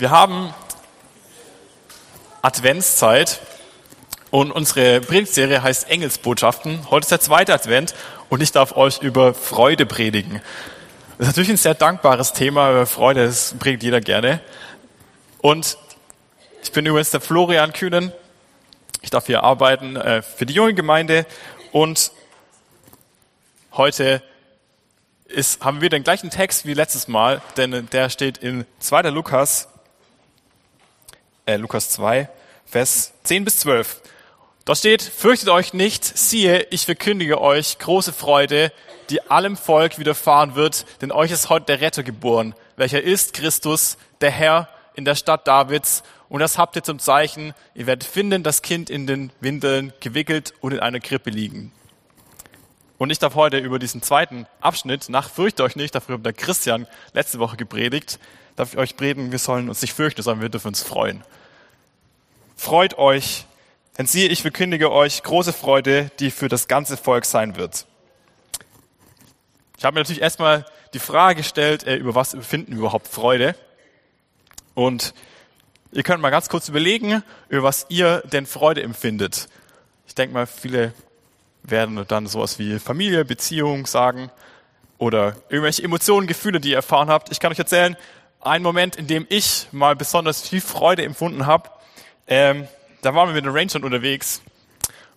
Wir haben Adventszeit und unsere Predigtserie heißt Engelsbotschaften. Heute ist der zweite Advent und ich darf euch über Freude predigen. Das ist natürlich ein sehr dankbares Thema, über Freude, das predigt jeder gerne. Und ich bin übrigens der Florian Kühnen. Ich darf hier arbeiten äh, für die junge Gemeinde und heute ist, haben wir den gleichen Text wie letztes Mal, denn der steht in 2. Lukas, äh, Lukas 2, Vers 10 bis 12. Dort steht, fürchtet euch nicht, siehe, ich verkündige euch große Freude, die allem Volk widerfahren wird, denn euch ist heute der Retter geboren, welcher ist Christus, der Herr in der Stadt Davids. Und das habt ihr zum Zeichen, ihr werdet finden, das Kind in den Windeln gewickelt und in einer Krippe liegen. Und ich darf heute über diesen zweiten Abschnitt, nach Fürcht euch nicht, dafür hat der Christian letzte Woche gepredigt, darf ich euch predigen, wir sollen uns nicht fürchten, sondern wir dürfen uns freuen. Freut euch, denn siehe, ich verkündige euch große Freude, die für das ganze Volk sein wird. Ich habe mir natürlich erstmal die Frage gestellt, äh, über was empfinden wir überhaupt Freude? Und ihr könnt mal ganz kurz überlegen, über was ihr denn Freude empfindet. Ich denke mal, viele werden dann sowas wie Familie, Beziehung sagen oder irgendwelche Emotionen, Gefühle, die ihr erfahren habt. Ich kann euch erzählen, ein Moment, in dem ich mal besonders viel Freude empfunden habe, ähm, da waren wir mit den Rangern unterwegs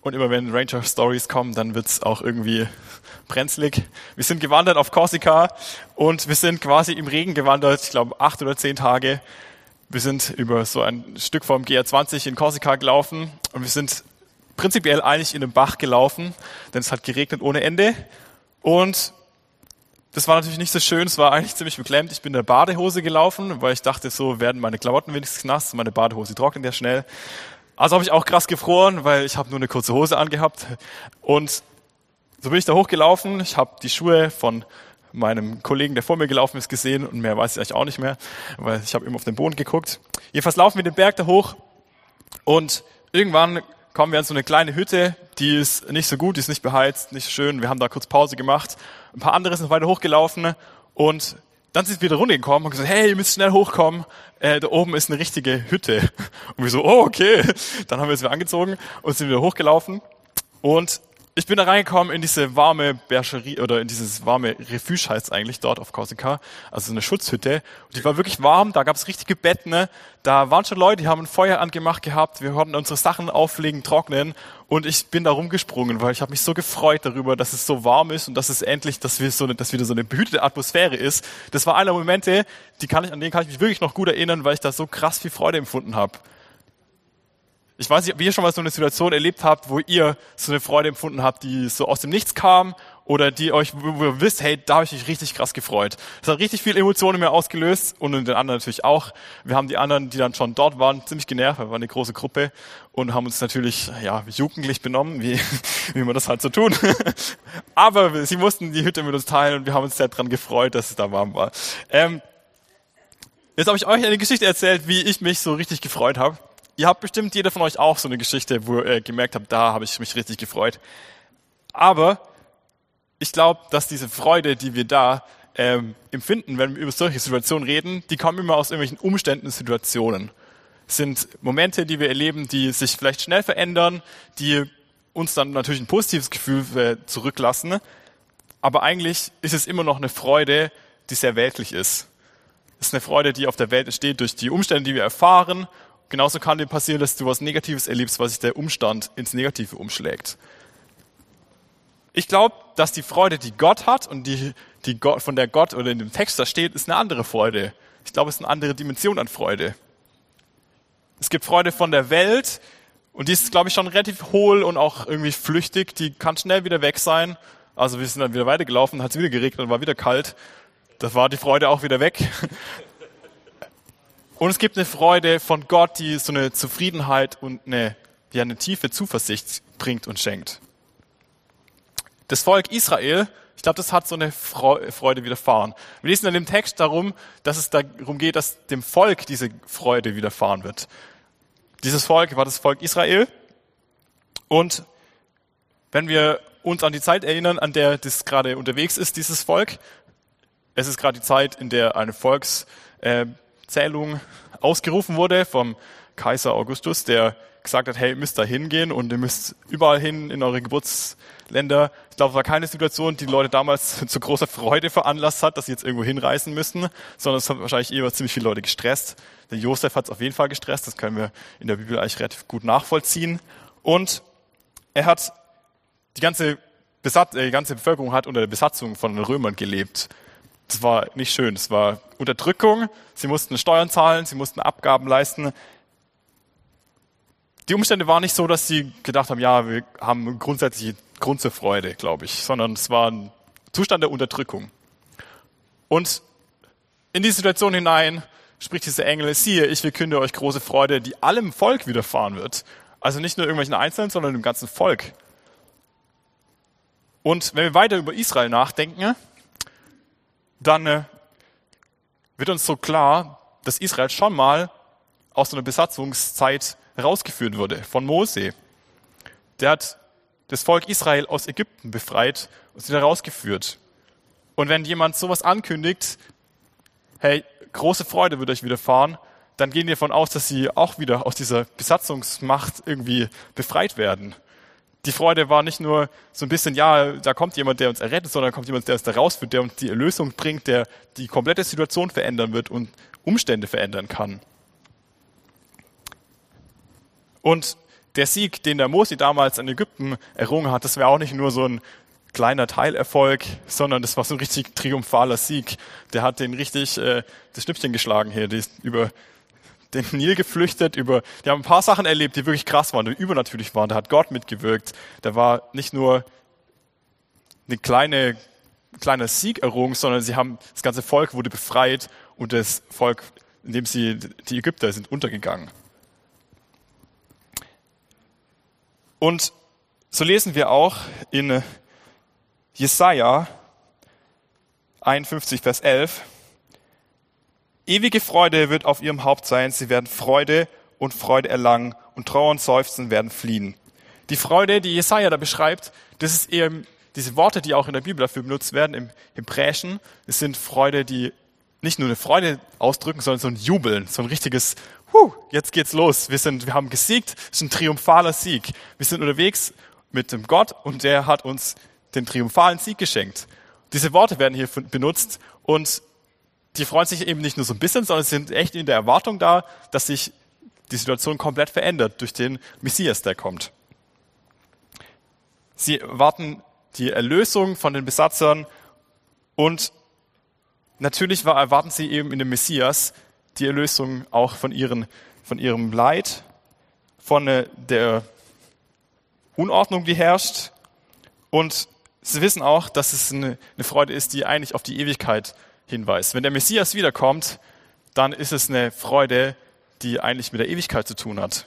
und immer wenn Ranger-Stories kommen, dann wird's auch irgendwie brenzlig. Wir sind gewandert auf Korsika und wir sind quasi im Regen gewandert, ich glaube acht oder zehn Tage. Wir sind über so ein Stück vom GR20 in Korsika gelaufen und wir sind prinzipiell eigentlich in den Bach gelaufen, denn es hat geregnet ohne Ende. Und das war natürlich nicht so schön, es war eigentlich ziemlich beklemmt. Ich bin in der Badehose gelaufen, weil ich dachte, so werden meine Klamotten wenigstens nass, meine Badehose trocknet ja schnell. Also habe ich auch krass gefroren, weil ich habe nur eine kurze Hose angehabt. Und so bin ich da hochgelaufen. Ich habe die Schuhe von meinem Kollegen, der vor mir gelaufen ist, gesehen und mehr weiß ich eigentlich auch nicht mehr, weil ich habe immer auf den Boden geguckt. Jedenfalls laufen wir den Berg da hoch und irgendwann kommen wir an so eine kleine Hütte, die ist nicht so gut, die ist nicht beheizt, nicht schön. Wir haben da kurz Pause gemacht. Ein paar andere sind weiter hochgelaufen und dann sind wir wieder runtergekommen und gesagt, hey, ihr müsst schnell hochkommen. Äh, da oben ist eine richtige Hütte. Und wir so, oh, okay. Dann haben wir uns wieder angezogen und sind wieder hochgelaufen. Und ich bin da reingekommen in diese warme Bergerie oder in dieses warme Refuge heißt eigentlich dort auf Korsika, also eine Schutzhütte. Und die war wirklich warm, da gab es richtige Betten, ne? da waren schon Leute, die haben ein Feuer angemacht gehabt, wir konnten unsere Sachen auflegen, trocknen und ich bin da rumgesprungen, weil ich habe mich so gefreut darüber, dass es so warm ist und dass es endlich, dass wir so, eine, dass wieder so eine behütete Atmosphäre ist. Das war einer der Momente, die kann ich, an denen kann ich mich wirklich noch gut erinnern, weil ich da so krass viel Freude empfunden habe. Ich weiß nicht, ob ihr schon mal so eine Situation erlebt habt, wo ihr so eine Freude empfunden habt, die so aus dem Nichts kam oder die euch, wo ihr wisst, hey, da habe ich mich richtig krass gefreut. Das hat richtig viel Emotionen in mir ausgelöst und in den anderen natürlich auch. Wir haben die anderen, die dann schon dort waren, ziemlich genervt, wir waren eine große Gruppe und haben uns natürlich, ja, jugendlich benommen, wie, wie man das halt so tun. Aber sie mussten die Hütte mit uns teilen und wir haben uns sehr dran gefreut, dass es da warm war. Ähm, jetzt habe ich euch eine Geschichte erzählt, wie ich mich so richtig gefreut habe. Ihr habt bestimmt jeder von euch auch so eine Geschichte, wo ihr gemerkt habt, da habe ich mich richtig gefreut. Aber ich glaube, dass diese Freude, die wir da ähm, empfinden, wenn wir über solche Situationen reden, die kommen immer aus irgendwelchen Umständen Situationen. Es sind Momente, die wir erleben, die sich vielleicht schnell verändern, die uns dann natürlich ein positives Gefühl äh, zurücklassen. Aber eigentlich ist es immer noch eine Freude, die sehr weltlich ist. Es ist eine Freude, die auf der Welt entsteht durch die Umstände, die wir erfahren Genauso kann dir passieren, dass du was Negatives erlebst, weil sich der Umstand ins Negative umschlägt. Ich glaube, dass die Freude, die Gott hat und die, die Gott, von der Gott oder in dem Text da steht, ist eine andere Freude. Ich glaube, es ist eine andere Dimension an Freude. Es gibt Freude von der Welt und die ist, glaube ich, schon relativ hohl und auch irgendwie flüchtig. Die kann schnell wieder weg sein. Also wir sind dann wieder weitergelaufen, hat es wieder geregnet und war wieder kalt. Das war die Freude auch wieder weg. Und es gibt eine Freude von Gott, die so eine Zufriedenheit und eine, ja, eine tiefe Zuversicht bringt und schenkt. Das Volk Israel, ich glaube, das hat so eine Freude widerfahren. Wir lesen in dem Text darum, dass es darum geht, dass dem Volk diese Freude widerfahren wird. Dieses Volk war das Volk Israel. Und wenn wir uns an die Zeit erinnern, an der das gerade unterwegs ist, dieses Volk, es ist gerade die Zeit, in der eine Volks, äh, Zählung ausgerufen wurde vom Kaiser Augustus, der gesagt hat, hey, ihr müsst da hingehen und ihr müsst überall hin in eure Geburtsländer. Ich glaube, es war keine Situation, die, die Leute damals zu großer Freude veranlasst hat, dass sie jetzt irgendwo hinreisen müssten, sondern es hat wahrscheinlich eher ziemlich viele Leute gestresst. Der Josef hat es auf jeden Fall gestresst, das können wir in der Bibel eigentlich relativ gut nachvollziehen. Und er hat die ganze, Besatz, äh, die ganze Bevölkerung hat unter der Besatzung von den Römern gelebt. Das war nicht schön. Das war Unterdrückung. Sie mussten Steuern zahlen, sie mussten Abgaben leisten die Umstände waren nicht so, dass sie gedacht haben, ja, wir haben grundsätzlich Grund zur Freude, glaube ich, sondern es war ein Zustand der Unterdrückung. Und in diese Situation hinein spricht dieser Engel, siehe, ich verkünde euch große Freude, die allem Volk widerfahren wird. Also nicht nur irgendwelchen Einzelnen, sondern dem ganzen Volk. Und wenn wir weiter über Israel nachdenken, dann äh, wird uns so klar, dass Israel schon mal aus einer Besatzungszeit herausgeführt wurde von Mose. Der hat das Volk Israel aus Ägypten befreit und sie herausgeführt. Und wenn jemand sowas ankündigt, hey, große Freude wird euch widerfahren, dann gehen wir davon aus, dass sie auch wieder aus dieser Besatzungsmacht irgendwie befreit werden. Die Freude war nicht nur so ein bisschen, ja, da kommt jemand, der uns errettet, sondern da kommt jemand, der uns da rausführt, der uns die Erlösung bringt, der die komplette Situation verändern wird und Umstände verändern kann. Und der Sieg, den der Mosi damals in Ägypten errungen hat, das wäre auch nicht nur so ein kleiner Teilerfolg, sondern das war so ein richtig triumphaler Sieg. Der hat den richtig äh, das Schnippchen geschlagen hier, die ist über den Nil geflüchtet, über, die haben ein paar Sachen erlebt, die wirklich krass waren, die übernatürlich waren. Da hat Gott mitgewirkt. Da war nicht nur eine kleine, kleiner Sieg errungen, sondern sie haben, das ganze Volk wurde befreit und das Volk, in dem sie, die Ägypter sind untergegangen. Und so lesen wir auch in Jesaja 51, Vers 11. Ewige Freude wird auf ihrem Haupt sein. Sie werden Freude und Freude erlangen und Trauer und Seufzen werden fliehen. Die Freude, die Jesaja da beschreibt, das ist eben diese Worte, die auch in der Bibel dafür benutzt werden, im Hebräischen. Es sind Freude, die nicht nur eine Freude ausdrücken, sondern so ein Jubeln, so ein richtiges Huh, jetzt geht's los. Wir sind, wir haben gesiegt. Es ist ein triumphaler Sieg. Wir sind unterwegs mit dem Gott und der hat uns den triumphalen Sieg geschenkt. Diese Worte werden hier benutzt und die freuen sich eben nicht nur so ein bisschen, sondern sind echt in der Erwartung da, dass sich die Situation komplett verändert durch den Messias, der kommt. Sie erwarten die Erlösung von den Besatzern und natürlich erwarten sie eben in dem Messias die Erlösung auch von, ihren, von ihrem Leid, von äh, der Unordnung, die herrscht. Und sie wissen auch, dass es eine, eine Freude ist, die eigentlich auf die Ewigkeit hinweist. Wenn der Messias wiederkommt, dann ist es eine Freude, die eigentlich mit der Ewigkeit zu tun hat.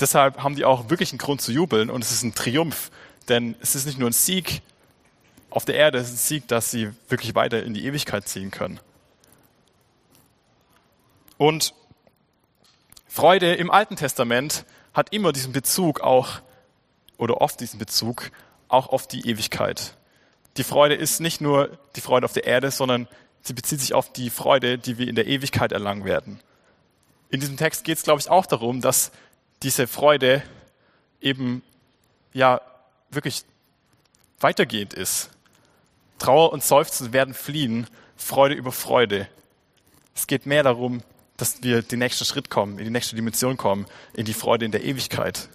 Deshalb haben die auch wirklich einen Grund zu jubeln und es ist ein Triumph, denn es ist nicht nur ein Sieg auf der Erde, es ist ein Sieg, dass sie wirklich weiter in die Ewigkeit ziehen können. Und Freude im Alten Testament hat immer diesen Bezug auch, oder oft diesen Bezug, auch auf die Ewigkeit. Die Freude ist nicht nur die Freude auf der Erde, sondern sie bezieht sich auf die Freude, die wir in der Ewigkeit erlangen werden. In diesem Text geht es, glaube ich, auch darum, dass diese Freude eben ja wirklich weitergehend ist. Trauer und Seufzen werden fliehen, Freude über Freude. Es geht mehr darum, dass wir den nächsten Schritt kommen, in die nächste Dimension kommen, in die Freude in der Ewigkeit.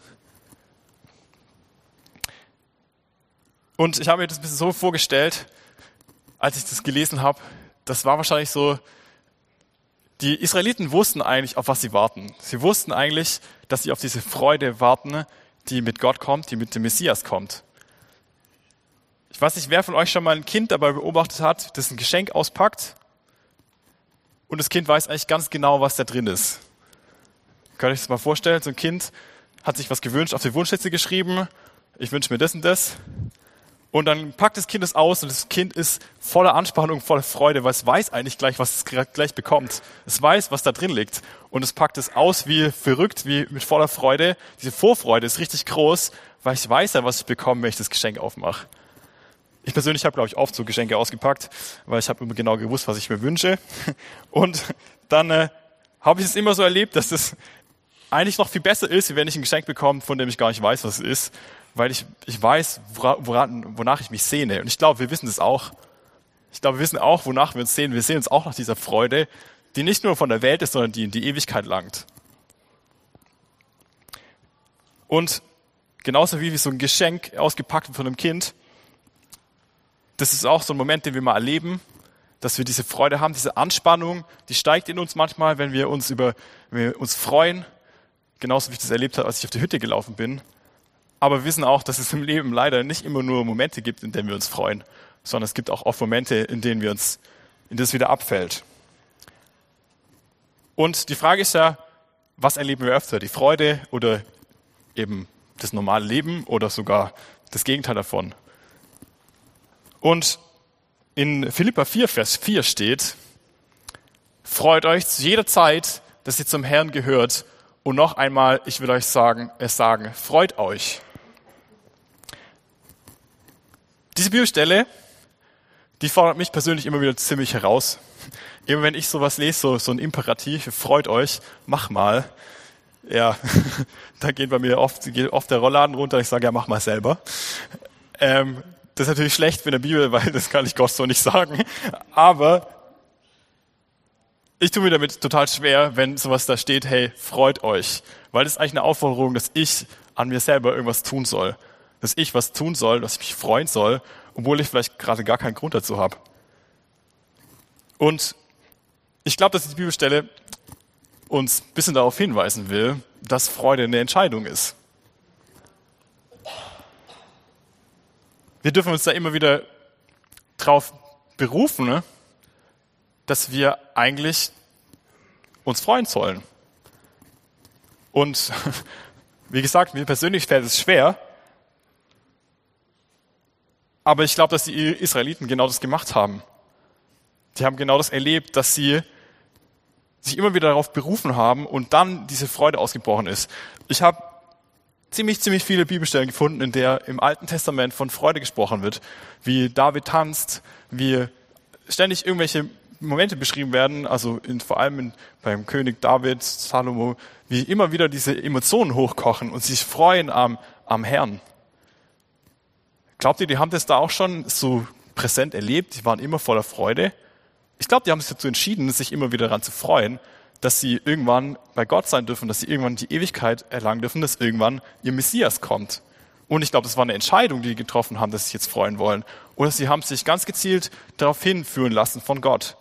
Und ich habe mir das ein bisschen so vorgestellt, als ich das gelesen habe, das war wahrscheinlich so, die Israeliten wussten eigentlich, auf was sie warten. Sie wussten eigentlich, dass sie auf diese Freude warten, die mit Gott kommt, die mit dem Messias kommt. Ich weiß nicht, wer von euch schon mal ein Kind dabei beobachtet hat, das ein Geschenk auspackt und das Kind weiß eigentlich ganz genau, was da drin ist. Könnt ihr euch das mal vorstellen? So ein Kind hat sich was gewünscht, auf die Wunschliste geschrieben, ich wünsche mir das und das. Und dann packt das Kind es aus und das Kind ist voller Anspannung, voller Freude, weil es weiß eigentlich gleich, was es gleich bekommt. Es weiß, was da drin liegt. Und es packt es aus wie verrückt, wie mit voller Freude. Diese Vorfreude ist richtig groß, weil ich weiß ja, was ich bekomme, wenn ich das Geschenk aufmache. Ich persönlich habe, glaube ich, oft so Geschenke ausgepackt, weil ich habe immer genau gewusst, was ich mir wünsche. Und dann äh, habe ich es immer so erlebt, dass es eigentlich noch viel besser ist, wenn ich ein Geschenk bekomme, von dem ich gar nicht weiß, was es ist, weil ich, ich weiß, woran, wonach ich mich sehne. Und ich glaube, wir wissen das auch. Ich glaube, wir wissen auch, wonach wir uns sehen. Wir sehen uns auch nach dieser Freude, die nicht nur von der Welt ist, sondern die in die Ewigkeit langt. Und genauso wie so ein Geschenk ausgepackt von einem Kind, das ist auch so ein Moment, den wir mal erleben, dass wir diese Freude haben, diese Anspannung, die steigt in uns manchmal, wenn wir uns über, wenn wir uns freuen. Genauso wie ich das erlebt habe, als ich auf die Hütte gelaufen bin. Aber wir wissen auch, dass es im Leben leider nicht immer nur Momente gibt, in denen wir uns freuen, sondern es gibt auch oft Momente, in denen wir uns, in es wieder abfällt. Und die Frage ist ja, was erleben wir öfter? Die Freude oder eben das normale Leben oder sogar das Gegenteil davon? Und in Philippa 4, Vers 4 steht, freut euch zu jeder Zeit, dass ihr zum Herrn gehört. Und noch einmal, ich will euch sagen, es sagen, freut euch. Diese Bibelstelle, die fordert mich persönlich immer wieder ziemlich heraus. Immer wenn ich sowas lese, so, so ein Imperativ, freut euch, mach mal. Ja, da geht bei mir oft, geht oft der Rollladen runter. Ich sage, ja, mach mal selber. Ähm, das ist natürlich schlecht für eine Bibel, weil das kann ich Gott so nicht sagen. Aber ich tue mir damit total schwer, wenn sowas da steht, hey, freut euch. Weil das ist eigentlich eine Aufforderung, dass ich an mir selber irgendwas tun soll. Dass ich was tun soll, dass ich mich freuen soll, obwohl ich vielleicht gerade gar keinen Grund dazu habe. Und ich glaube, dass die Bibelstelle uns ein bisschen darauf hinweisen will, dass Freude eine Entscheidung ist. wir dürfen uns da immer wieder drauf berufen, ne? dass wir eigentlich uns freuen sollen. Und wie gesagt, mir persönlich fällt es schwer, aber ich glaube, dass die Israeliten genau das gemacht haben. Die haben genau das erlebt, dass sie sich immer wieder darauf berufen haben und dann diese Freude ausgebrochen ist. Ich habe ziemlich, ziemlich viele Bibelstellen gefunden, in der im Alten Testament von Freude gesprochen wird, wie David tanzt, wie ständig irgendwelche Momente beschrieben werden, also in, vor allem in, beim König David, Salomo, wie immer wieder diese Emotionen hochkochen und sich freuen am, am Herrn. Glaubt ihr, die haben das da auch schon so präsent erlebt? Die waren immer voller Freude. Ich glaube, die haben sich dazu entschieden, sich immer wieder daran zu freuen, dass sie irgendwann bei Gott sein dürfen, dass sie irgendwann die Ewigkeit erlangen dürfen, dass irgendwann ihr Messias kommt. Und ich glaube, das war eine Entscheidung, die sie getroffen haben, dass sie sich jetzt freuen wollen. Oder sie haben sich ganz gezielt darauf hinführen lassen von Gott.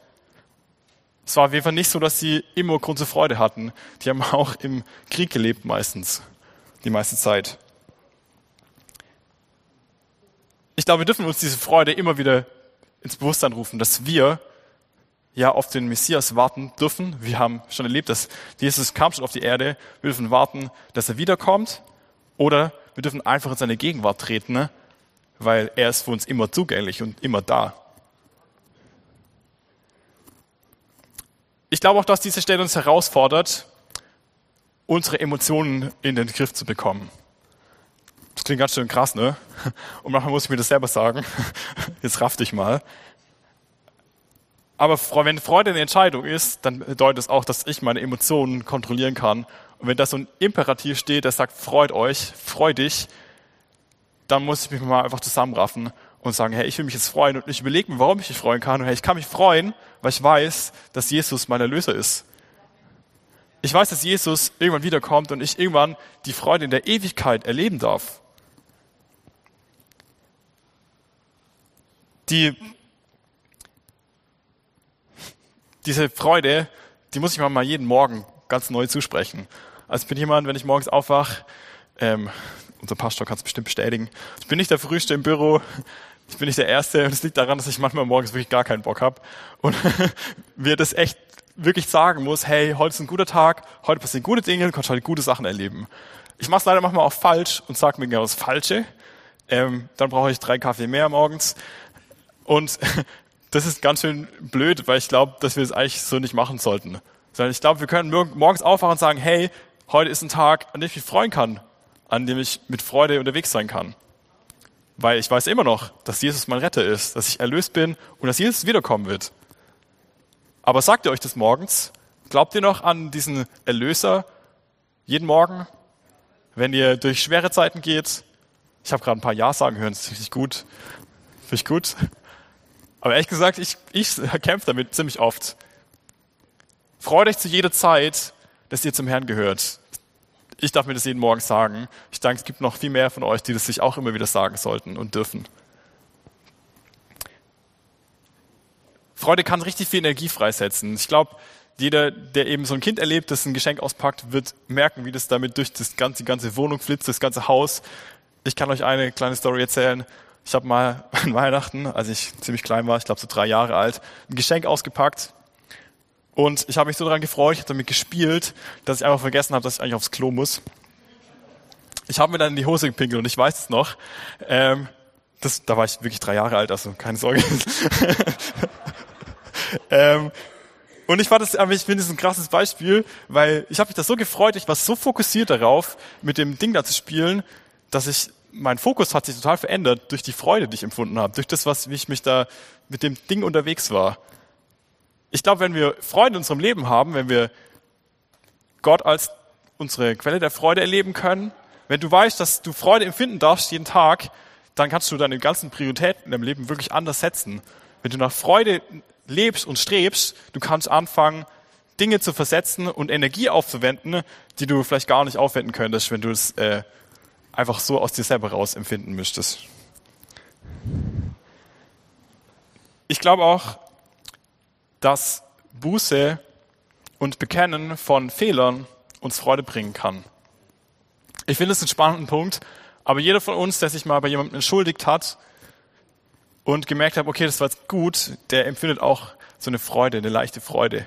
Es war auf jeden Fall nicht so, dass sie immer Grund zur Freude hatten. Die haben auch im Krieg gelebt meistens, die meiste Zeit. Ich glaube, wir dürfen uns diese Freude immer wieder ins Bewusstsein rufen, dass wir ja auf den Messias warten dürfen. Wir haben schon erlebt, dass Jesus kam schon auf die Erde. Wir dürfen warten, dass er wiederkommt. Oder wir dürfen einfach in seine Gegenwart treten, ne? weil er ist für uns immer zugänglich und immer da. Ich glaube auch, dass diese Stelle uns herausfordert, unsere Emotionen in den Griff zu bekommen. Klingt ganz schön krass, ne? Und manchmal muss ich mir das selber sagen. Jetzt raff dich mal. Aber wenn Freude eine Entscheidung ist, dann bedeutet es auch, dass ich meine Emotionen kontrollieren kann. Und wenn da so ein Imperativ steht, der sagt, freut euch, freu dich, dann muss ich mich mal einfach zusammenraffen und sagen, hey, ich will mich jetzt freuen und ich überlege mir, warum ich mich freuen kann. Und hey, ich kann mich freuen, weil ich weiß, dass Jesus mein Erlöser ist. Ich weiß, dass Jesus irgendwann wiederkommt und ich irgendwann die Freude in der Ewigkeit erleben darf. Die diese Freude, die muss ich mir mal jeden Morgen ganz neu zusprechen. Also ich bin jemand, wenn ich morgens aufwache, ähm, unser Pastor kann es bestimmt bestätigen, ich bin nicht der Frühste im Büro, ich bin nicht der Erste und es liegt daran, dass ich manchmal morgens wirklich gar keinen Bock habe und mir das echt wirklich sagen muss, hey, heute ist ein guter Tag, heute passieren gute Dinge, du kannst heute gute Sachen erleben. Ich mache es leider manchmal auch falsch und sage mir genau das Falsche. Ähm, dann brauche ich drei Kaffee mehr morgens. Und das ist ganz schön blöd, weil ich glaube, dass wir es eigentlich so nicht machen sollten. Sondern ich glaube, wir können morgens aufwachen und sagen, hey, heute ist ein Tag, an dem ich mich freuen kann, an dem ich mit Freude unterwegs sein kann. weil ich weiß immer noch, dass Jesus mein Retter ist, dass ich erlöst bin und dass Jesus wiederkommen wird. Aber sagt ihr euch das morgens? Glaubt ihr noch an diesen Erlöser jeden Morgen, wenn ihr durch schwere Zeiten geht? Ich habe gerade ein paar Ja sagen hören, das ist richtig gut. Finde ich gut. Aber ehrlich gesagt, ich, ich kämpfe damit ziemlich oft. Freut euch zu jeder Zeit, dass ihr zum Herrn gehört. Ich darf mir das jeden Morgen sagen. Ich denke, es gibt noch viel mehr von euch, die das sich auch immer wieder sagen sollten und dürfen. Freude kann richtig viel Energie freisetzen. Ich glaube, jeder, der eben so ein Kind erlebt, das ein Geschenk auspackt, wird merken, wie das damit durch das ganze, die ganze Wohnung flitzt, das ganze Haus. Ich kann euch eine kleine Story erzählen. Ich habe mal an Weihnachten, als ich ziemlich klein war, ich glaube so drei Jahre alt, ein Geschenk ausgepackt. Und ich habe mich so daran gefreut, ich habe damit gespielt, dass ich einfach vergessen habe, dass ich eigentlich aufs Klo muss. Ich habe mir dann in die Hose gepinkelt und ich weiß es noch. Ähm, das, da war ich wirklich drei Jahre alt, also keine Sorge. ähm, und ich fand das, ich finde es ein krasses Beispiel, weil ich habe mich da so gefreut, ich war so fokussiert darauf, mit dem Ding da zu spielen, dass ich mein Fokus hat sich total verändert durch die Freude, die ich empfunden habe, durch das, was wie ich mich da mit dem Ding unterwegs war. Ich glaube, wenn wir Freude in unserem Leben haben, wenn wir Gott als unsere Quelle der Freude erleben können, wenn du weißt, dass du Freude empfinden darfst jeden Tag, dann kannst du deine ganzen Prioritäten in deinem Leben wirklich anders setzen. Wenn du nach Freude lebst und strebst, du kannst anfangen, Dinge zu versetzen und Energie aufzuwenden, die du vielleicht gar nicht aufwenden könntest, wenn du es äh, einfach so aus dir selber raus empfinden müsstest. Ich glaube auch, dass Buße und Bekennen von Fehlern uns Freude bringen kann. Ich finde es einen spannenden Punkt, aber jeder von uns, der sich mal bei jemandem entschuldigt hat und gemerkt hat, okay, das war jetzt gut, der empfindet auch so eine Freude, eine leichte Freude.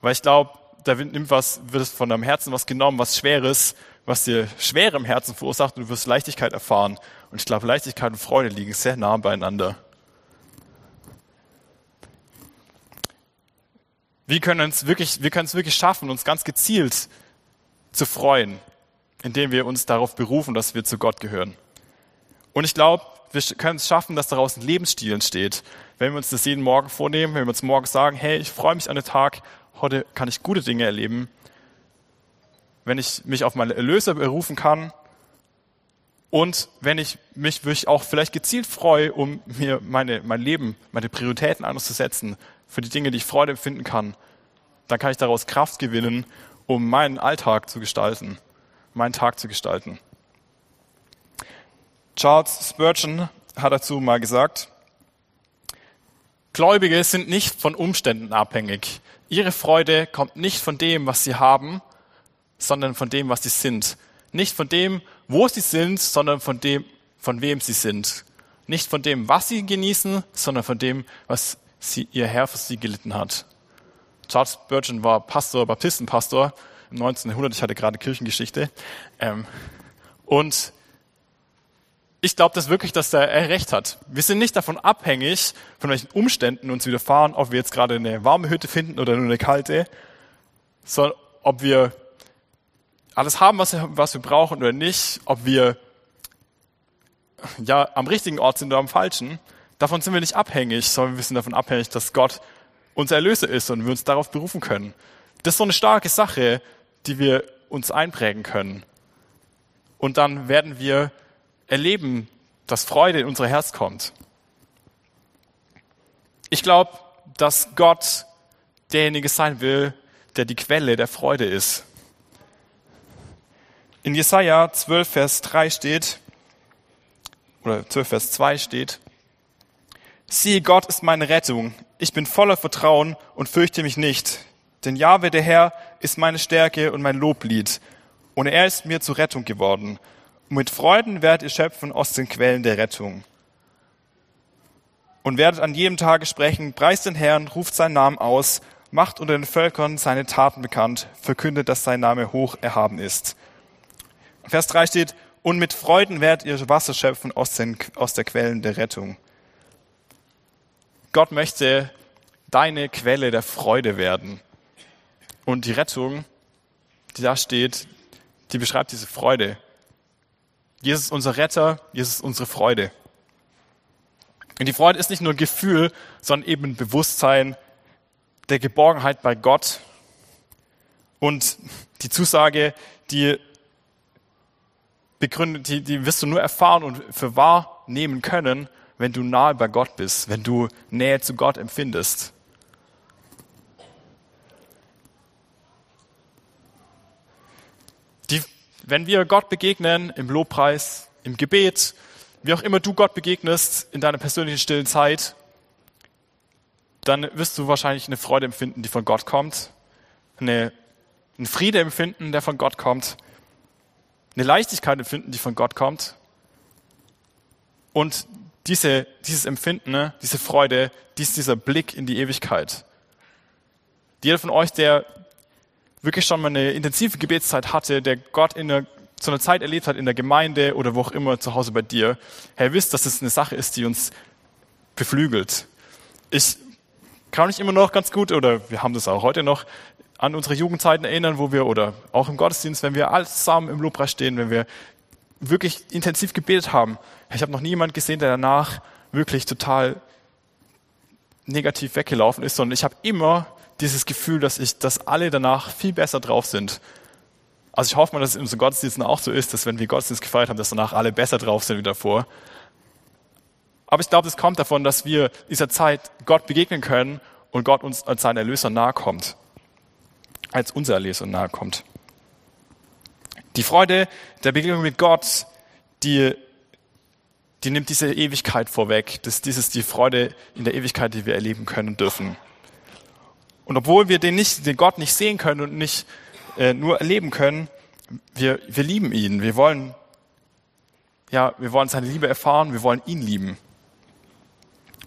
Weil ich glaube, da nimmt was, wird es von deinem Herzen was genommen, was Schweres, was dir Schwere im Herzen verursacht und du wirst Leichtigkeit erfahren. Und ich glaube, Leichtigkeit und Freude liegen sehr nah beieinander. Wir können es wirklich, wir wirklich schaffen, uns ganz gezielt zu freuen, indem wir uns darauf berufen, dass wir zu Gott gehören. Und ich glaube, wir können es schaffen, dass daraus ein Lebensstil entsteht. Wenn wir uns das jeden Morgen vornehmen, wenn wir uns morgen sagen, hey, ich freue mich an den Tag, heute kann ich gute Dinge erleben, wenn ich mich auf meine Erlöser berufen kann und wenn ich mich wirklich auch vielleicht gezielt freue, um mir meine, mein Leben, meine Prioritäten anders zu setzen, für die Dinge, die ich Freude empfinden kann, dann kann ich daraus Kraft gewinnen, um meinen Alltag zu gestalten, meinen Tag zu gestalten. Charles Spurgeon hat dazu mal gesagt, Gläubige sind nicht von Umständen abhängig. Ihre Freude kommt nicht von dem, was sie haben, sondern von dem, was sie sind. Nicht von dem, wo sie sind, sondern von dem, von wem sie sind. Nicht von dem, was sie genießen, sondern von dem, was sie, ihr Herr für sie gelitten hat. Charles Spurgeon war Pastor, Baptistenpastor im 1900. Ich hatte gerade Kirchengeschichte. Ähm, und ich glaube das wirklich, dass er recht hat. Wir sind nicht davon abhängig, von welchen Umständen uns widerfahren, ob wir jetzt gerade eine warme Hütte finden oder nur eine kalte, sondern ob wir alles haben, was wir, was wir brauchen oder nicht, ob wir ja am richtigen Ort sind oder am falschen. Davon sind wir nicht abhängig, sondern wir sind davon abhängig, dass Gott unser Erlöser ist und wir uns darauf berufen können. Das ist so eine starke Sache, die wir uns einprägen können. Und dann werden wir erleben, dass Freude in unser Herz kommt. Ich glaube, dass Gott derjenige sein will, der die Quelle der Freude ist. In Jesaja 12, Vers 3 steht, oder 12, Vers 2 steht, Siehe, Gott ist meine Rettung. Ich bin voller Vertrauen und fürchte mich nicht. Denn Jahwe, der Herr, ist meine Stärke und mein Loblied. Und er ist mir zur Rettung geworden. Und mit Freuden werdet ihr schöpfen aus den Quellen der Rettung. Und werdet an jedem Tage sprechen, preist den Herrn, ruft seinen Namen aus, macht unter den Völkern seine Taten bekannt, verkündet, dass sein Name hoch erhaben ist. Vers 3 steht, und mit Freuden werdet ihr Wasser schöpfen aus, den, aus der Quellen der Rettung. Gott möchte deine Quelle der Freude werden. Und die Rettung, die da steht, die beschreibt diese Freude. Jesus ist unser Retter, Jesus ist unsere Freude. Und die Freude ist nicht nur ein Gefühl, sondern eben ein Bewusstsein der Geborgenheit bei Gott und die Zusage, die begründet, die, die wirst du nur erfahren und für wahr nehmen können, wenn du nahe bei Gott bist, wenn du Nähe zu Gott empfindest. Die, wenn wir Gott begegnen im Lobpreis, im Gebet, wie auch immer du Gott begegnest in deiner persönlichen stillen Zeit, dann wirst du wahrscheinlich eine Freude empfinden, die von Gott kommt, eine, einen Friede empfinden, der von Gott kommt, eine Leichtigkeit empfinden, die von Gott kommt. Und diese, dieses Empfinden, ne, diese Freude, dies, dieser Blick in die Ewigkeit. Jeder von euch, der wirklich schon mal eine intensive Gebetszeit hatte, der Gott in einer so eine Zeit erlebt hat in der Gemeinde oder wo auch immer zu Hause bei dir, Herr, wisst, dass es eine Sache ist, die uns beflügelt. Ich kann mich immer noch ganz gut, oder wir haben das auch heute noch, an unsere Jugendzeiten erinnern, wo wir, oder auch im Gottesdienst, wenn wir alle zusammen im Lobpreis stehen, wenn wir wirklich intensiv gebetet haben. Ich habe noch nie jemanden gesehen, der danach wirklich total negativ weggelaufen ist, sondern ich habe immer dieses Gefühl, dass ich, dass alle danach viel besser drauf sind, also ich hoffe mal, dass es in unseren Gottesdiensten auch so ist, dass wenn wir Gottesdienst gefeiert haben, dass danach alle besser drauf sind wie davor. Aber ich glaube, es kommt davon, dass wir dieser Zeit Gott begegnen können und Gott uns als sein Erlöser nahe kommt. Als unser Erlöser nahe kommt. Die Freude der Begegnung mit Gott, die, die nimmt diese Ewigkeit vorweg. Das, das ist die Freude in der Ewigkeit, die wir erleben können dürfen. Und obwohl wir den, nicht, den Gott nicht sehen können und nicht äh, nur erleben können, wir, wir lieben ihn. Wir wollen, ja, wir wollen seine Liebe erfahren, wir wollen ihn lieben.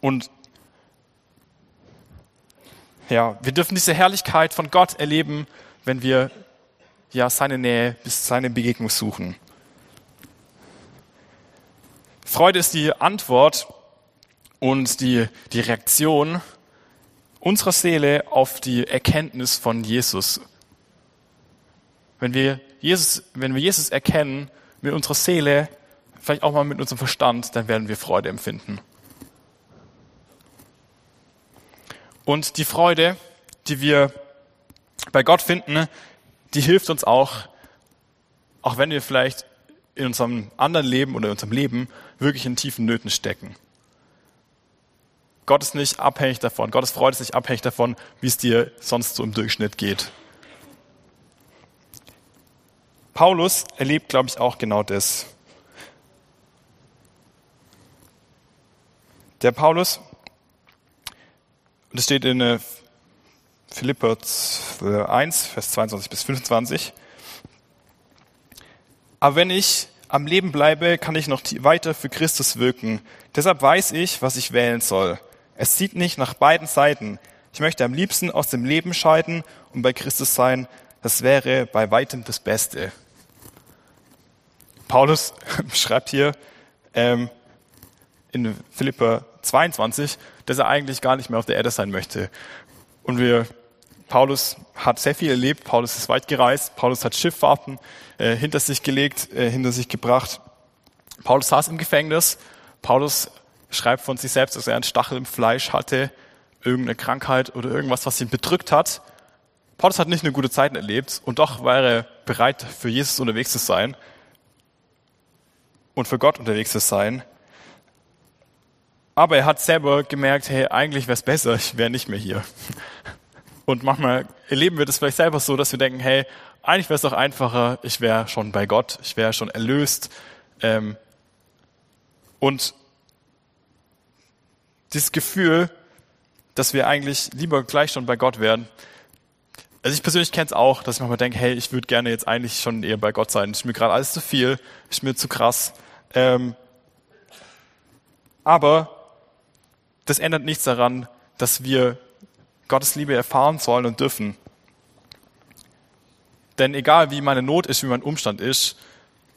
Und ja, wir dürfen diese Herrlichkeit von Gott erleben, wenn wir ja seine Nähe bis seine Begegnung suchen. Freude ist die Antwort und die, die Reaktion unserer Seele auf die Erkenntnis von Jesus wenn wir Jesus, wenn wir Jesus erkennen mit unserer Seele, vielleicht auch mal mit unserem Verstand, dann werden wir Freude empfinden. Und die Freude, die wir bei Gott finden, die hilft uns auch, auch wenn wir vielleicht in unserem anderen Leben oder in unserem Leben wirklich in tiefen Nöten stecken. Gott ist nicht abhängig davon, Gottes Freude ist nicht abhängig davon, wie es dir sonst so im Durchschnitt geht. Paulus erlebt, glaube ich, auch genau das. Der Paulus, das steht in äh, Philipper 1, Vers 22 bis 25. Aber wenn ich am Leben bleibe, kann ich noch weiter für Christus wirken. Deshalb weiß ich, was ich wählen soll. Es zieht nicht nach beiden Seiten. Ich möchte am liebsten aus dem Leben scheiden und bei Christus sein. Das wäre bei weitem das Beste. Paulus schreibt hier ähm, in Philippa 22, dass er eigentlich gar nicht mehr auf der Erde sein möchte. Und wir, Paulus hat sehr viel erlebt, Paulus ist weit gereist, Paulus hat Schifffahrten äh, hinter sich gelegt, äh, hinter sich gebracht. Paulus saß im Gefängnis. Paulus schreibt von sich selbst, dass er einen Stachel im Fleisch hatte, irgendeine Krankheit oder irgendwas, was ihn bedrückt hat. Paulus hat nicht eine gute Zeit erlebt und doch war er bereit, für Jesus unterwegs zu sein und für Gott unterwegs zu sein. Aber er hat selber gemerkt, hey, eigentlich wäre es besser, ich wäre nicht mehr hier. Und manchmal erleben wir das vielleicht selber so, dass wir denken, hey, eigentlich wäre es doch einfacher, ich wäre schon bei Gott, ich wäre schon erlöst. Ähm, und dieses Gefühl, dass wir eigentlich lieber gleich schon bei Gott wären. Also ich persönlich kenne es auch, dass ich manchmal denke, hey, ich würde gerne jetzt eigentlich schon eher bei Gott sein. Ist mir gerade alles zu viel, ist mir zu krass. Ähm, aber das ändert nichts daran, dass wir Gottes Liebe erfahren sollen und dürfen. Denn egal wie meine Not ist, wie mein Umstand ist,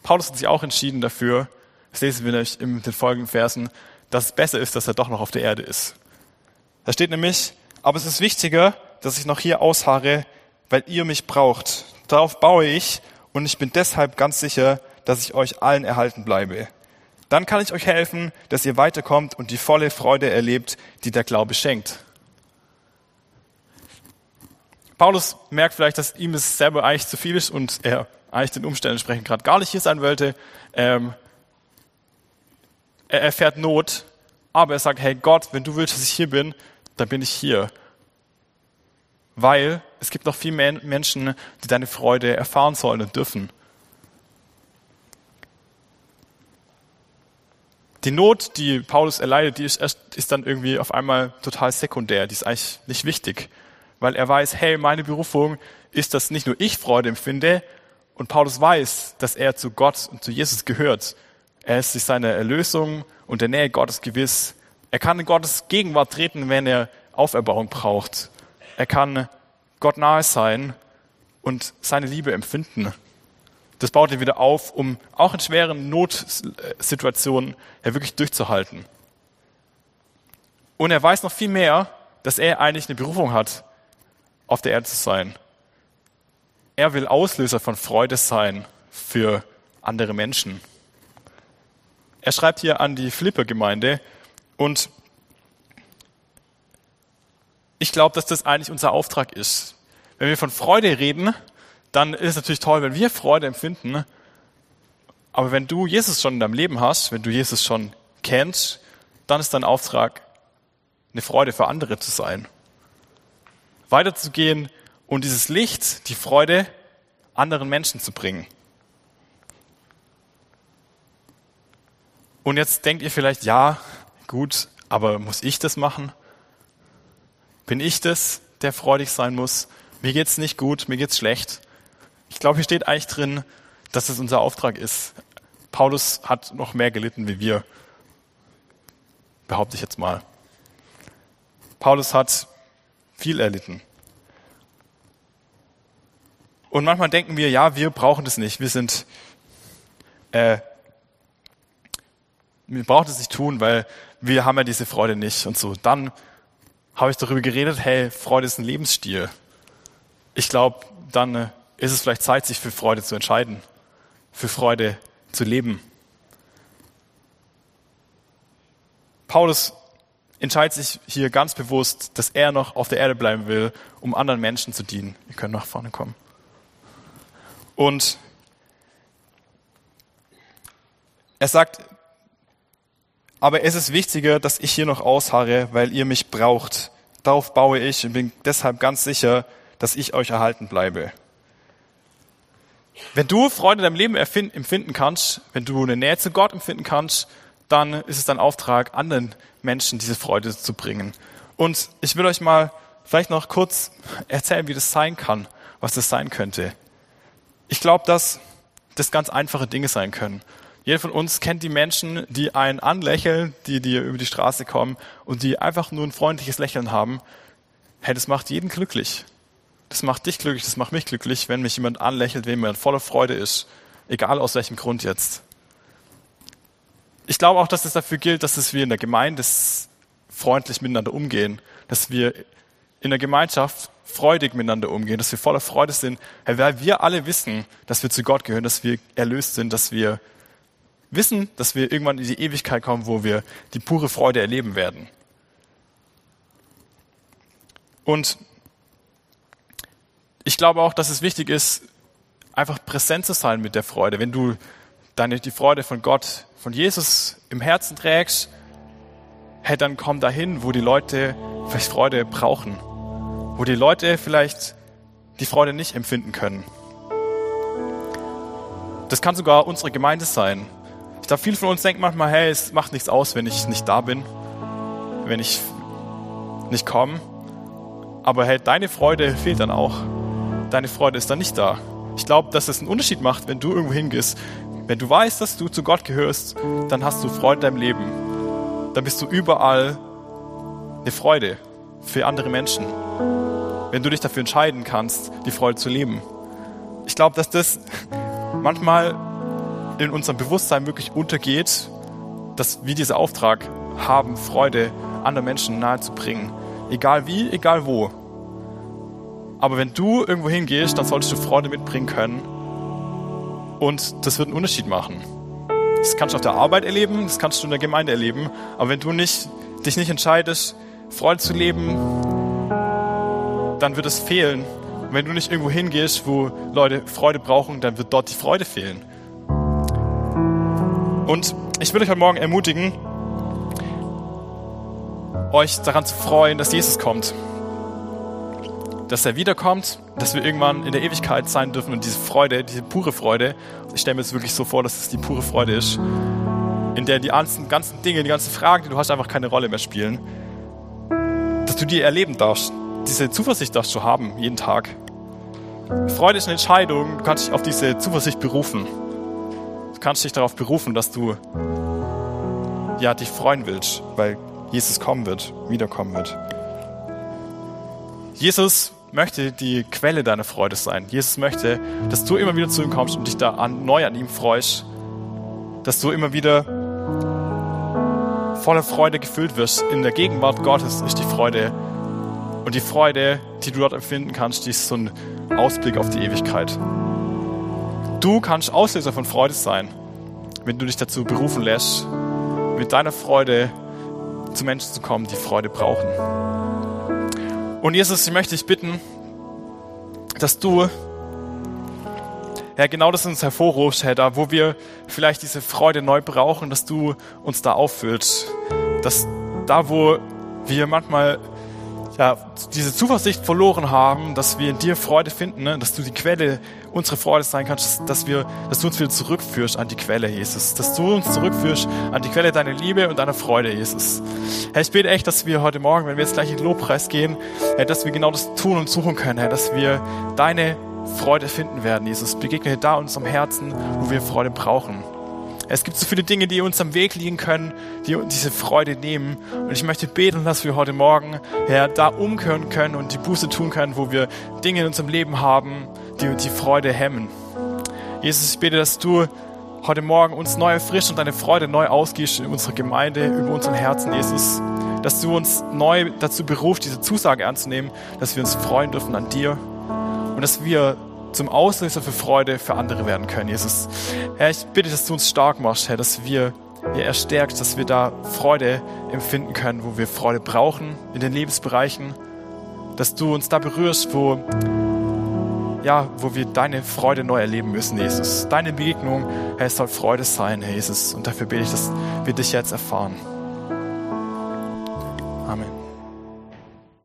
Paulus hat sich auch entschieden dafür, das lesen wir nämlich in den folgenden Versen, dass es besser ist, dass er doch noch auf der Erde ist. Da steht nämlich, aber es ist wichtiger, dass ich noch hier ausharre, weil ihr mich braucht. Darauf baue ich und ich bin deshalb ganz sicher, dass ich euch allen erhalten bleibe. Dann kann ich euch helfen, dass ihr weiterkommt und die volle Freude erlebt, die der Glaube schenkt. Paulus merkt vielleicht, dass ihm es selber eigentlich zu viel ist und er eigentlich den Umständen entsprechend gerade gar nicht hier sein wollte. Ähm, er erfährt Not, aber er sagt, hey Gott, wenn du willst, dass ich hier bin, dann bin ich hier. Weil es gibt noch viel mehr Menschen, die deine Freude erfahren sollen und dürfen. Die Not, die Paulus erleidet, die ist, erst, ist dann irgendwie auf einmal total sekundär. Die ist eigentlich nicht wichtig, weil er weiß, hey, meine Berufung ist, dass nicht nur ich Freude empfinde, und Paulus weiß, dass er zu Gott und zu Jesus gehört. Er ist sich seiner Erlösung und der Nähe Gottes gewiss. Er kann in Gottes Gegenwart treten, wenn er Auferbauung braucht. Er kann Gott nahe sein und seine Liebe empfinden. Das baut ihn wieder auf, um auch in schweren Notsituationen ja wirklich durchzuhalten. Und er weiß noch viel mehr, dass er eigentlich eine Berufung hat, auf der Erde zu sein. Er will Auslöser von Freude sein für andere Menschen. Er schreibt hier an die Flipper-Gemeinde und ich glaube, dass das eigentlich unser Auftrag ist. Wenn wir von Freude reden, dann ist es natürlich toll, wenn wir Freude empfinden. Aber wenn du Jesus schon in deinem Leben hast, wenn du Jesus schon kennst, dann ist dein Auftrag, eine Freude für andere zu sein. Weiterzugehen und dieses Licht, die Freude anderen Menschen zu bringen. Und jetzt denkt ihr vielleicht, ja, gut, aber muss ich das machen? Bin ich das, der freudig sein muss? Mir geht's nicht gut, mir geht's schlecht. Ich glaube, hier steht eigentlich drin, dass es unser Auftrag ist. Paulus hat noch mehr gelitten wie wir. Behaupte ich jetzt mal. Paulus hat viel erlitten. Und manchmal denken wir, ja, wir brauchen das nicht. Wir sind, äh, wir brauchen das nicht tun, weil wir haben ja diese Freude nicht und so. Dann habe ich darüber geredet, hey, Freude ist ein Lebensstil. Ich glaube, dann äh, ist es vielleicht Zeit, sich für Freude zu entscheiden, für Freude zu leben. Paulus entscheidet sich hier ganz bewusst, dass er noch auf der Erde bleiben will, um anderen Menschen zu dienen. Ihr könnt nach vorne kommen. Und er sagt, aber es ist wichtiger, dass ich hier noch ausharre, weil ihr mich braucht. Darauf baue ich und bin deshalb ganz sicher, dass ich euch erhalten bleibe. Wenn du Freude in deinem Leben empfinden kannst, wenn du eine Nähe zu Gott empfinden kannst, dann ist es dein Auftrag, anderen Menschen diese Freude zu bringen. Und ich will euch mal vielleicht noch kurz erzählen, wie das sein kann, was das sein könnte. Ich glaube, dass das ganz einfache Dinge sein können. Jeder von uns kennt die Menschen, die einen anlächeln, die dir über die Straße kommen und die einfach nur ein freundliches Lächeln haben. Hey, das macht jeden glücklich. Das macht dich glücklich, das macht mich glücklich, wenn mich jemand anlächelt, wenn jemand voller Freude ist. Egal aus welchem Grund jetzt. Ich glaube auch, dass es dafür gilt, dass wir in der Gemeinde freundlich miteinander umgehen, dass wir in der Gemeinschaft freudig miteinander umgehen, dass wir voller Freude sind, weil wir alle wissen, dass wir zu Gott gehören, dass wir erlöst sind, dass wir wissen, dass wir irgendwann in die Ewigkeit kommen, wo wir die pure Freude erleben werden. Und ich glaube auch, dass es wichtig ist, einfach präsent zu sein mit der Freude. Wenn du deine, die Freude von Gott, von Jesus im Herzen trägst, hey, dann komm dahin, wo die Leute vielleicht Freude brauchen. Wo die Leute vielleicht die Freude nicht empfinden können. Das kann sogar unsere Gemeinde sein. Ich glaube, viele von uns denken manchmal, hey, es macht nichts aus, wenn ich nicht da bin, wenn ich nicht komme. Aber hey, deine Freude fehlt dann auch. Deine Freude ist dann nicht da. Ich glaube, dass es einen Unterschied macht, wenn du irgendwo hingehst. Wenn du weißt, dass du zu Gott gehörst, dann hast du Freude in deinem Leben. Dann bist du überall eine Freude für andere Menschen. Wenn du dich dafür entscheiden kannst, die Freude zu leben. Ich glaube, dass das manchmal in unserem Bewusstsein wirklich untergeht, dass wir diesen Auftrag haben, Freude anderen Menschen nahezubringen. Egal wie, egal wo. Aber wenn du irgendwo hingehst, dann solltest du Freude mitbringen können. und das wird einen Unterschied machen. Das kannst du auf der Arbeit erleben, das kannst du in der Gemeinde erleben, aber wenn du nicht, dich nicht entscheidest, Freude zu leben, dann wird es fehlen. Und wenn du nicht irgendwo hingehst, wo Leute Freude brauchen, dann wird dort die Freude fehlen. Und ich will euch heute Morgen ermutigen, euch daran zu freuen, dass Jesus kommt. Dass er wiederkommt, dass wir irgendwann in der Ewigkeit sein dürfen und diese Freude, diese pure Freude, ich stelle mir es wirklich so vor, dass es die pure Freude ist, in der die ganzen, ganzen Dinge, die ganzen Fragen, die du hast, einfach keine Rolle mehr spielen. Dass du die erleben darfst, diese Zuversicht darfst du haben, jeden Tag. Freude ist eine Entscheidung, du kannst dich auf diese Zuversicht berufen. Du kannst dich darauf berufen, dass du ja, dich freuen willst, weil Jesus kommen wird, wiederkommen wird. Jesus möchte die Quelle deiner Freude sein. Jesus möchte, dass du immer wieder zu ihm kommst und dich da an, neu an ihm freust. Dass du immer wieder voller Freude gefüllt wirst. In der Gegenwart Gottes ist die Freude. Und die Freude, die du dort empfinden kannst, die ist so ein Ausblick auf die Ewigkeit. Du kannst Auslöser von Freude sein, wenn du dich dazu berufen lässt, mit deiner Freude zu Menschen zu kommen, die Freude brauchen. Und Jesus, ich möchte dich bitten, dass du, Herr, genau das uns hervorrufst, Herr, da wo wir vielleicht diese Freude neu brauchen, dass du uns da auffüllst. Dass da, wo wir manchmal ja, diese Zuversicht verloren haben, dass wir in dir Freude finden, ne? dass du die Quelle unserer Freude sein kannst, dass, wir, dass du uns wieder zurückführst an die Quelle, Jesus. Dass du uns zurückführst an die Quelle deiner Liebe und deiner Freude, Jesus. Herr, ich bete echt, dass wir heute Morgen, wenn wir jetzt gleich in den Lobpreis gehen, Herr, dass wir genau das tun und suchen können, Herr, dass wir deine Freude finden werden, Jesus. Begegne da uns am Herzen, wo wir Freude brauchen. Es gibt so viele Dinge, die uns am Weg liegen können, die uns diese Freude nehmen. Und ich möchte beten, dass wir heute Morgen, Herr, da umkehren können und die Buße tun können, wo wir Dinge in unserem Leben haben, die uns die Freude hemmen. Jesus, ich bete, dass du heute Morgen uns neu erfrischt und deine Freude neu ausgehst in unserer Gemeinde, über unseren Herzen, Jesus. Dass du uns neu dazu berufst, diese Zusage anzunehmen, dass wir uns freuen dürfen an dir und dass wir zum Auslöser für Freude für andere werden können, Jesus. Herr, ich bitte, dass du uns stark machst, Herr, dass wir ihr erstärkt, dass wir da Freude empfinden können, wo wir Freude brauchen in den Lebensbereichen, dass du uns da berührst, wo ja, wo wir deine Freude neu erleben müssen, Jesus. Deine Begegnung, Herr, es soll Freude sein, Herr Jesus. Und dafür bete ich, dass wir dich jetzt erfahren. Amen.